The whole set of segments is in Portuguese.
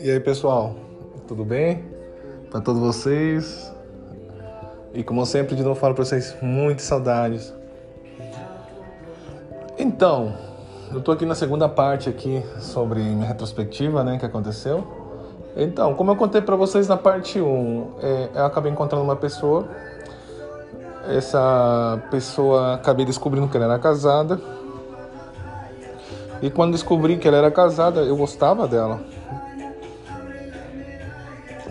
E aí, pessoal, tudo bem? Para todos vocês. E como sempre, de novo falo para vocês, muitas saudades. Então, eu tô aqui na segunda parte aqui sobre minha retrospectiva, né, que aconteceu. Então, como eu contei para vocês na parte 1, é, eu acabei encontrando uma pessoa. Essa pessoa acabei descobrindo que ela era casada. E quando descobri que ela era casada, eu gostava dela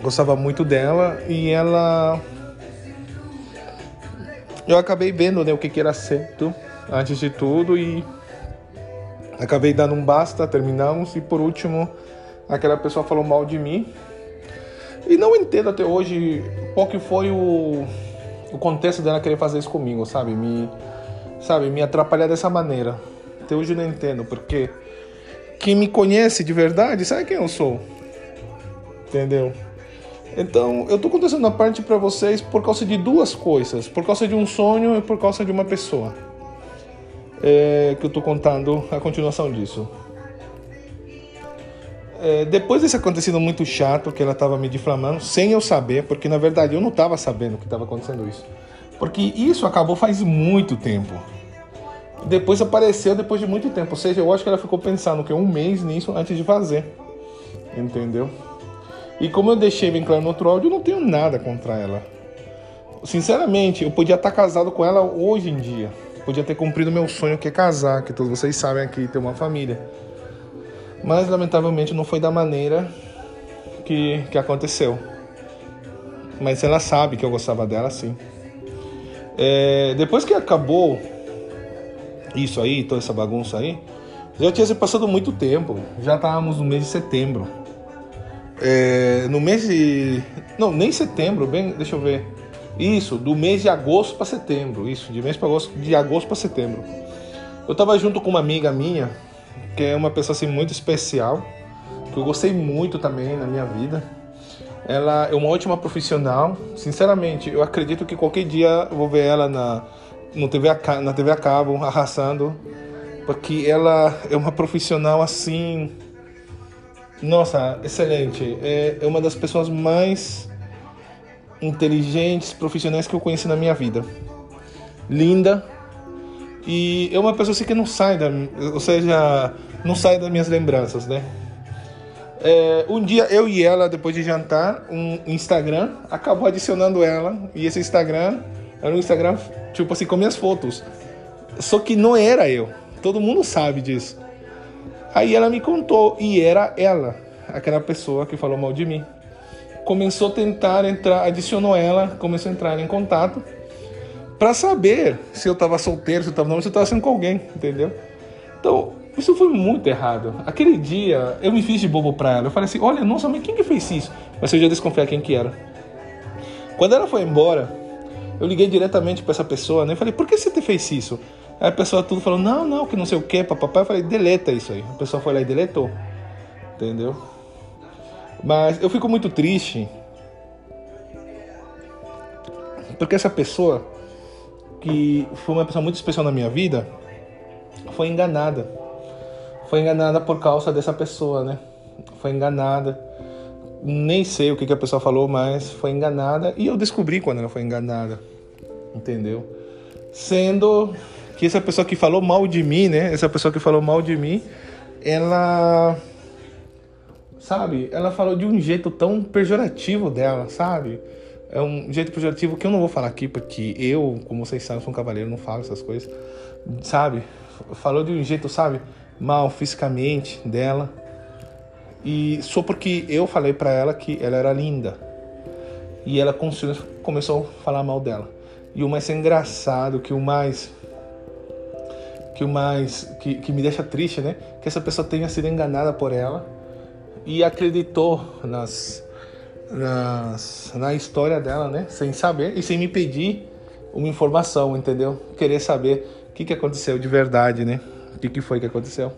gostava muito dela e ela eu acabei vendo né, o que, que era certo antes de tudo e acabei dando um basta, terminamos e por último aquela pessoa falou mal de mim e não entendo até hoje qual que foi o, o contexto dela querer fazer isso comigo, sabe? Me, sabe, me atrapalhar dessa maneira. Até hoje eu não entendo, porque quem me conhece de verdade sabe quem eu sou. Entendeu? Então, eu tô contando a parte para vocês por causa de duas coisas, por causa de um sonho e por causa de uma pessoa. É, que eu tô contando a continuação disso. É, depois desse acontecido muito chato que ela estava me difamando, sem eu saber, porque na verdade eu não estava sabendo que estava acontecendo isso. Porque isso acabou faz muito tempo. Depois apareceu depois de muito tempo. Ou seja, eu acho que ela ficou pensando que um mês nisso antes de fazer. Entendeu? E como eu deixei bem claro no outro áudio, eu não tenho nada contra ela. Sinceramente, eu podia estar casado com ela hoje em dia. Podia ter cumprido meu sonho que é casar, que todos vocês sabem aqui, ter uma família. Mas lamentavelmente não foi da maneira que, que aconteceu. Mas ela sabe que eu gostava dela, sim. É, depois que acabou isso aí, toda essa bagunça aí, já tinha se passado muito tempo. Já estávamos no mês de setembro. É, no mês de. Não, nem setembro, bem. Deixa eu ver. Isso, do mês de agosto para setembro. Isso, de mês para agosto, de agosto para setembro. Eu tava junto com uma amiga minha, que é uma pessoa assim muito especial, que eu gostei muito também na minha vida. Ela é uma ótima profissional. Sinceramente, eu acredito que qualquer dia eu vou ver ela na, no TV a, na TV a cabo arrasando, porque ela é uma profissional assim nossa, excelente. É, é uma das pessoas mais inteligentes, profissionais que eu conheci na minha vida. Linda. E é uma pessoa assim que não sai da, ou seja, não sai das minhas lembranças, né? É, um dia eu e ela, depois de jantar, um Instagram acabou adicionando ela e esse Instagram era um Instagram tipo assim com minhas fotos. Só que não era eu. Todo mundo sabe disso. Aí ela me contou e era ela, aquela pessoa que falou mal de mim. Começou a tentar entrar, adicionou ela, começou a entrar em contato para saber se eu estava solteiro, se eu estava não, se eu estava sendo com alguém, entendeu? Então, isso foi muito errado. Aquele dia, eu me fiz de bobo pra ela. Eu falei assim: olha, nossa, mas quem que fez isso? Mas eu já desconfiar quem que era. Quando ela foi embora, eu liguei diretamente para essa pessoa, né? Eu falei: por que você fez isso? Aí a pessoa tudo falou, não, não, que não sei o que, papapá. Eu falei, deleta isso aí. A pessoa foi lá e deletou. Entendeu? Mas eu fico muito triste. Porque essa pessoa, que foi uma pessoa muito especial na minha vida, foi enganada. Foi enganada por causa dessa pessoa, né? Foi enganada. Nem sei o que, que a pessoa falou, mas foi enganada. E eu descobri quando ela foi enganada. Entendeu? Sendo que essa pessoa que falou mal de mim, né? Essa pessoa que falou mal de mim, ela sabe? Ela falou de um jeito tão pejorativo dela, sabe? É um jeito pejorativo que eu não vou falar aqui porque eu, como vocês sabem, sou um cavaleiro, não falo essas coisas, sabe? Falou de um jeito, sabe? Mal fisicamente dela. E só porque eu falei para ela que ela era linda. E ela começou a falar mal dela. E o mais engraçado, que o mais que o mais que, que me deixa triste, né? Que essa pessoa tenha sido enganada por ela e acreditou nas, nas na história dela, né? Sem saber e sem me pedir uma informação, entendeu? Querer saber o que, que aconteceu de verdade, né? O que, que foi que aconteceu.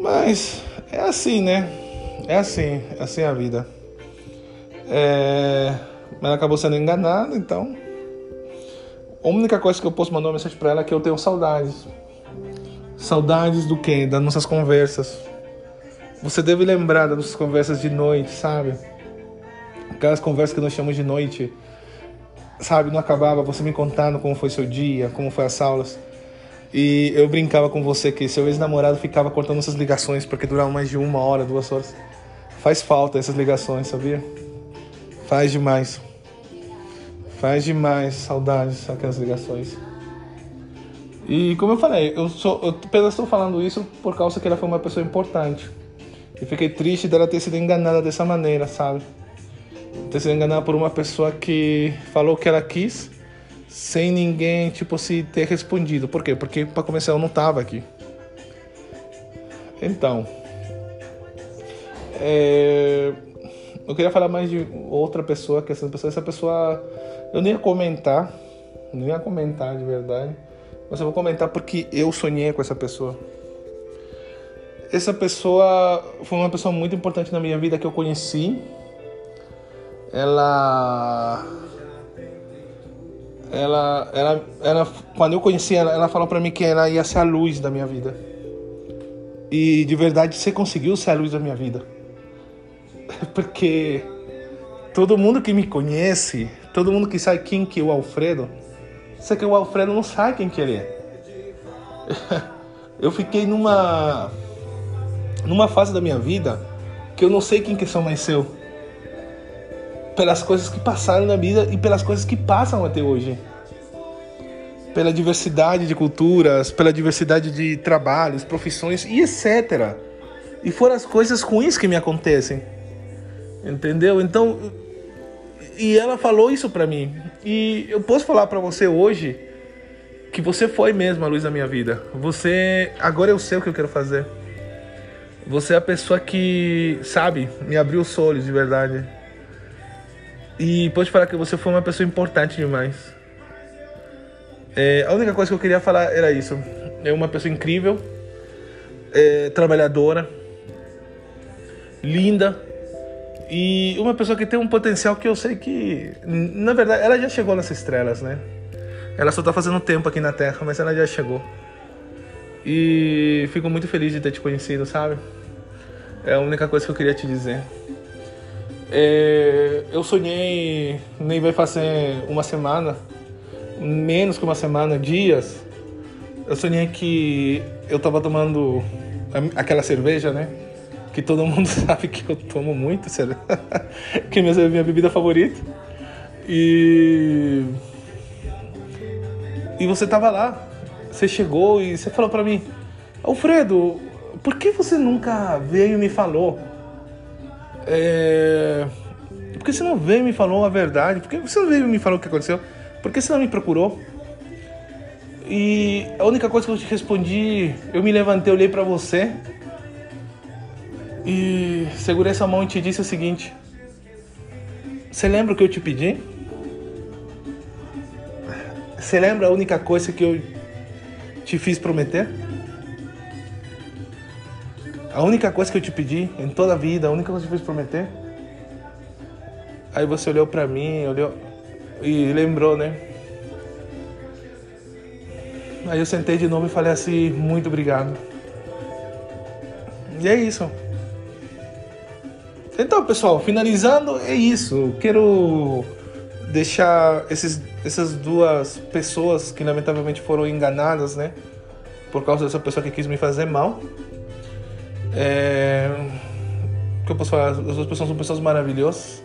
Mas é assim, né? É assim, é assim a vida. É... Mas acabou sendo enganada, então A única coisa que eu posso mandar uma mensagem para ela é que eu tenho saudades. Saudades do quê? Das nossas conversas. Você deve lembrar das nossas conversas de noite, sabe? Aquelas conversas que nós chamamos de noite. Sabe, não acabava você me contando como foi seu dia, como foi as aulas. E eu brincava com você que seu ex-namorado ficava cortando essas ligações porque duravam mais de uma hora, duas horas. Faz falta essas ligações, sabia? Faz demais. Faz demais saudades aquelas ligações. E como eu falei, eu sou, eu apenas estou falando isso por causa que ela foi uma pessoa importante. E fiquei triste dela ter sido enganada dessa maneira, sabe? Ter sido enganada por uma pessoa que falou o que ela quis sem ninguém, tipo, se ter respondido. Por quê? Porque, para começar, eu não tava aqui. Então, é, eu queria falar mais de outra pessoa, que essa pessoa, essa pessoa, eu nem ia comentar, nem ia comentar de verdade, mas eu vou comentar porque eu sonhei com essa pessoa. Essa pessoa foi uma pessoa muito importante na minha vida que eu conheci. Ela ela, ela, ela, quando eu conheci ela, ela falou para mim que ela ia ser a luz da minha vida. E de verdade você conseguiu ser a luz da minha vida. Porque todo mundo que me conhece, todo mundo que sabe quem que é o Alfredo, sabe que o Alfredo não sabe quem que ele é. Eu fiquei numa numa fase da minha vida que eu não sei quem que são mais seu pelas coisas que passaram na vida e pelas coisas que passam até hoje. Pela diversidade de culturas, pela diversidade de trabalhos, profissões e etc. E foram as coisas ruins que me acontecem. Entendeu? Então, e ela falou isso para mim. E eu posso falar para você hoje que você foi mesmo a luz da minha vida. Você, agora eu sei o que eu quero fazer. Você é a pessoa que, sabe, me abriu os olhos de verdade. E pode falar que você foi uma pessoa importante demais. É, a única coisa que eu queria falar era isso. É uma pessoa incrível, é, trabalhadora, linda e uma pessoa que tem um potencial que eu sei que, na verdade, ela já chegou nessas estrelas, né? Ela só tá fazendo tempo aqui na Terra, mas ela já chegou. E fico muito feliz de ter te conhecido, sabe? É a única coisa que eu queria te dizer. É, eu sonhei, nem vai fazer uma semana, menos que uma semana, dias. Eu sonhei que eu tava tomando aquela cerveja, né? Que todo mundo sabe que eu tomo muito, que é minha, minha bebida favorita. E. E você tava lá. Você chegou e você falou para mim: Alfredo, por que você nunca veio e me falou? É... Por que você não veio e me falou a verdade? Por que você não veio e me falou o que aconteceu? Por que você não me procurou? E a única coisa que eu te respondi, eu me levantei, olhei para você e segurei essa mão e te disse o seguinte: Você lembra o que eu te pedi? Você lembra a única coisa que eu te fiz prometer? A única coisa que eu te pedi em toda a vida, a única coisa que eu fiz prometer. Aí você olhou para mim, olhou e lembrou, né? Aí eu sentei de novo e falei assim, muito obrigado. E é isso. Então, pessoal, finalizando, é isso. Quero deixar esses, essas duas pessoas que lamentavelmente foram enganadas, né? Por causa dessa pessoa que quis me fazer mal. É... O que eu posso falar? As duas pessoas são pessoas maravilhosas.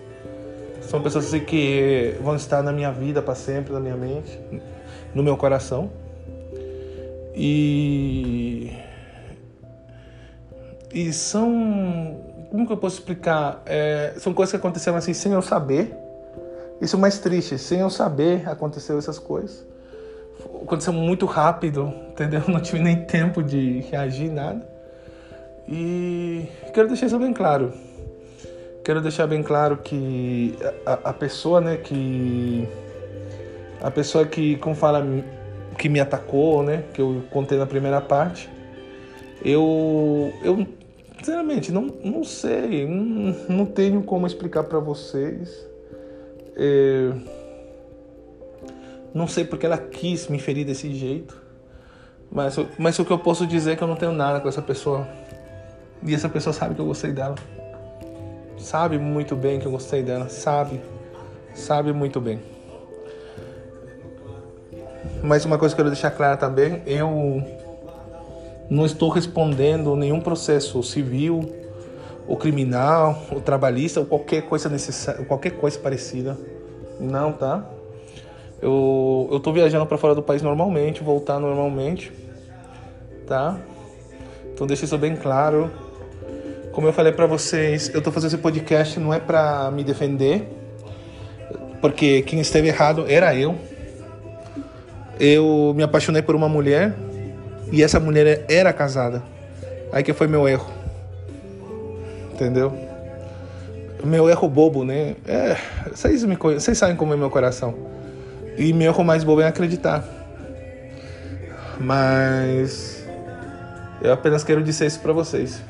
São pessoas assim, que vão estar na minha vida para sempre, na minha mente, no meu coração. E. E são. Como que eu posso explicar? É... São coisas que aconteceram assim sem eu saber. Isso é mais triste, sem eu saber aconteceu essas coisas. Aconteceu muito rápido, entendeu? Não tive nem tempo de reagir, nada. E quero deixar isso bem claro. Quero deixar bem claro que a, a pessoa, né, que a pessoa que, como fala, que me atacou, né, que eu contei na primeira parte, eu, eu sinceramente não, não sei, não, não tenho como explicar para vocês. É, Não sei porque ela quis me ferir desse jeito. Mas, mas o que eu posso dizer é que eu não tenho nada com essa pessoa. E essa pessoa sabe que eu gostei dela. Sabe muito bem que eu gostei dela. Sabe. Sabe muito bem. Mas uma coisa que eu quero deixar clara também, eu não estou respondendo nenhum processo civil, ou criminal, ou trabalhista, ou qualquer coisa necessária, qualquer coisa parecida. Não, tá? Eu, eu tô viajando para fora do país normalmente, voltar normalmente, tá? Então deixa isso bem claro. Como eu falei para vocês, eu tô fazendo esse podcast não é para me defender, porque quem esteve errado era eu. Eu me apaixonei por uma mulher e essa mulher era casada. Aí que foi meu erro. Entendeu? Meu erro bobo, né? É, vocês, me, vocês sabem como é meu coração. E meu erro mais bobo é acreditar. Mas eu apenas quero dizer isso para vocês.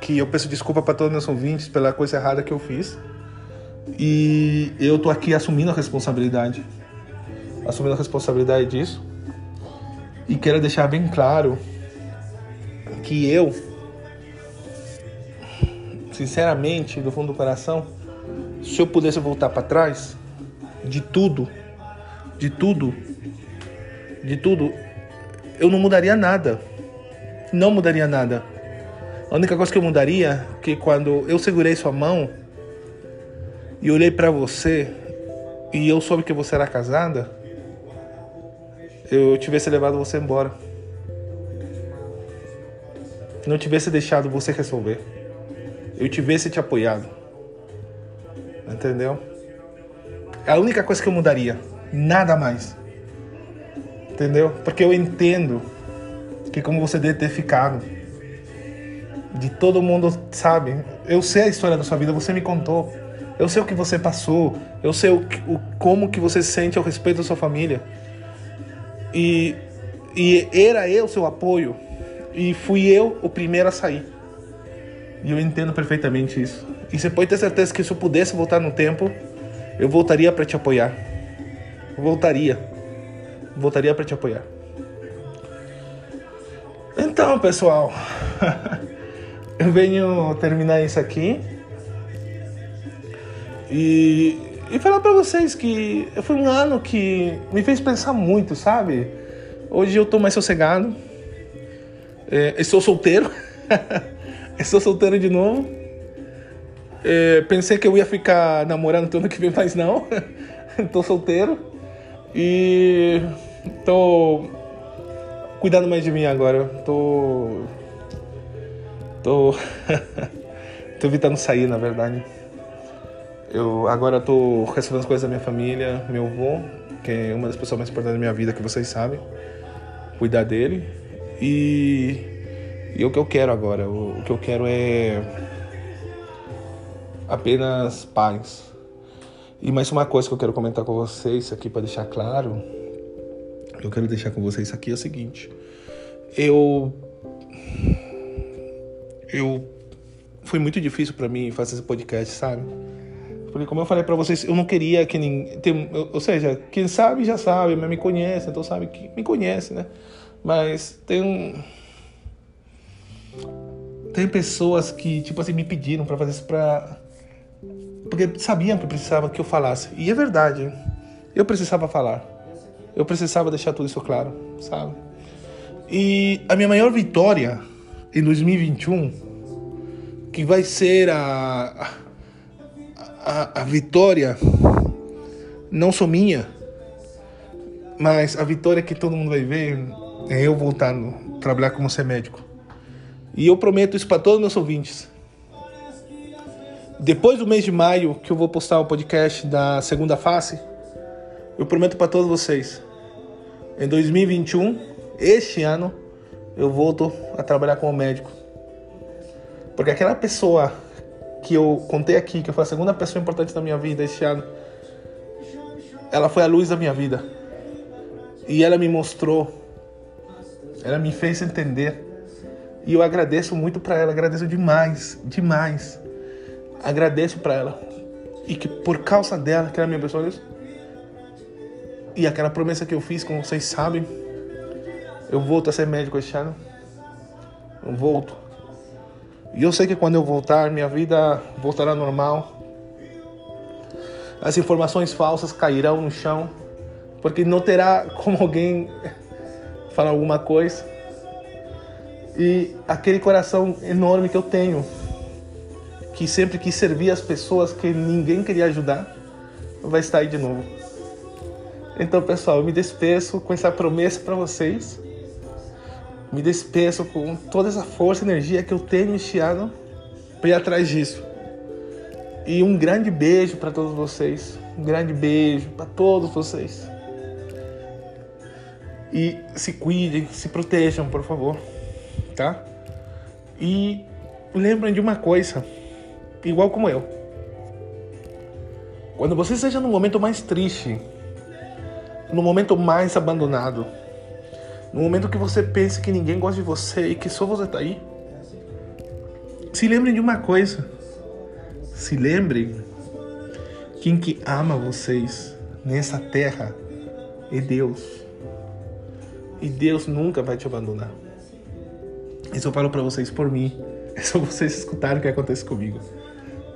Que eu peço desculpa para todos os meus ouvintes pela coisa errada que eu fiz. E eu tô aqui assumindo a responsabilidade. Assumindo a responsabilidade disso. E quero deixar bem claro que eu sinceramente, do fundo do coração, se eu pudesse voltar para trás, de tudo, de tudo, de tudo, eu não mudaria nada. Não mudaria nada. A única coisa que eu mudaria é que quando eu segurei sua mão e olhei para você e eu soube que você era casada, eu tivesse levado você embora. Não tivesse deixado você resolver eu tivesse te apoiado. Entendeu? É a única coisa que eu mudaria. Nada mais. Entendeu? Porque eu entendo que como você deve ter ficado. De todo mundo sabe. Eu sei a história da sua vida, você me contou. Eu sei o que você passou. Eu sei o, o como que você se sente ao respeito da sua família. E, e era eu seu apoio. E fui eu o primeiro a sair. E eu entendo perfeitamente isso. E você pode ter certeza que se eu pudesse voltar no tempo, eu voltaria para te apoiar. Voltaria. Voltaria para te apoiar. Então, pessoal, eu venho terminar isso aqui e, e falar para vocês que foi um ano que me fez pensar muito, sabe? Hoje eu tô mais sossegado. É, estou solteiro. Estou solteiro de novo. É, pensei que eu ia ficar namorando todo ano que vem, mas não. tô solteiro. E tô cuidando mais de mim agora. Tô. Tô. tô evitando sair, na verdade. Eu agora tô resolvendo as coisas da minha família, meu avô, que é uma das pessoas mais importantes da minha vida, que vocês sabem. Cuidar dele. E e o que eu quero agora? O, que eu quero é apenas paz. E mais uma coisa que eu quero comentar com vocês aqui para deixar claro, eu quero deixar com vocês aqui é o seguinte. Eu eu foi muito difícil para mim fazer esse podcast, sabe? Porque como eu falei para vocês, eu não queria que ninguém, ou seja, quem sabe já sabe, mas me conhece, então sabe que me conhece, né? Mas tem um tem pessoas que, tipo assim, me pediram para fazer isso pra. Porque sabiam que precisava que eu falasse. E é verdade. Eu precisava falar. Eu precisava deixar tudo isso claro, sabe? E a minha maior vitória em 2021, que vai ser a, a, a vitória não só minha, mas a vitória que todo mundo vai ver é eu voltando a trabalhar como ser médico. E eu prometo isso para todos os meus ouvintes. Depois do mês de maio, que eu vou postar o podcast da segunda face, eu prometo para todos vocês. Em 2021, este ano, eu volto a trabalhar como médico. Porque aquela pessoa que eu contei aqui, que foi a segunda pessoa importante da minha vida este ano, ela foi a luz da minha vida. E ela me mostrou, ela me fez entender e eu agradeço muito para ela, agradeço demais, demais. Agradeço para ela. E que por causa dela, que ela me abençoou isso. E aquela promessa que eu fiz, como vocês sabem, eu volto a ser médico este ano. Eu volto. E eu sei que quando eu voltar, minha vida voltará normal. As informações falsas cairão no chão, porque não terá como alguém falar alguma coisa. E aquele coração enorme que eu tenho, que sempre quis servir as pessoas que ninguém queria ajudar, vai estar aí de novo. Então, pessoal, eu me despeço com essa promessa para vocês. Me despeço com toda essa força e energia que eu tenho ano para ir atrás disso. E um grande beijo para todos vocês. Um grande beijo para todos vocês. E se cuidem, se protejam, por favor. Tá? E lembrem de uma coisa, igual como eu. Quando você esteja no momento mais triste, no momento mais abandonado, no momento que você pensa que ninguém gosta de você e que só você tá aí, se lembrem de uma coisa. Se lembrem quem que ama vocês nessa terra é Deus. E Deus nunca vai te abandonar. Isso eu falo para vocês por mim. É só vocês escutarem o que acontece comigo.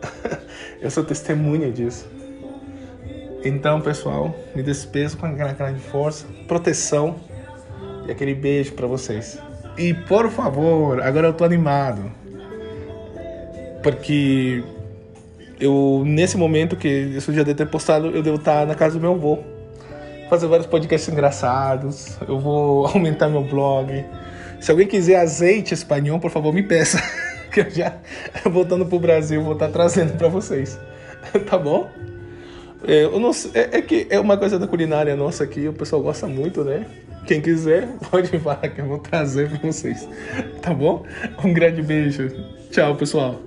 eu sou testemunha disso. Então, pessoal, me despeço com aquela cara de força, proteção e aquele beijo para vocês. E por favor, agora eu tô animado. Porque eu nesse momento que isso já deve ter postado, eu devo estar na casa do meu avô. Fazer vários podcasts engraçados. Eu vou aumentar meu blog. Se alguém quiser azeite espanhol, por favor, me peça. que eu já voltando pro Brasil vou estar trazendo para vocês. tá bom? É, sei, é, é, que é uma coisa da culinária nossa aqui, o pessoal gosta muito, né? Quem quiser, pode falar que eu vou trazer para vocês. Tá bom? Um grande beijo. Tchau, pessoal.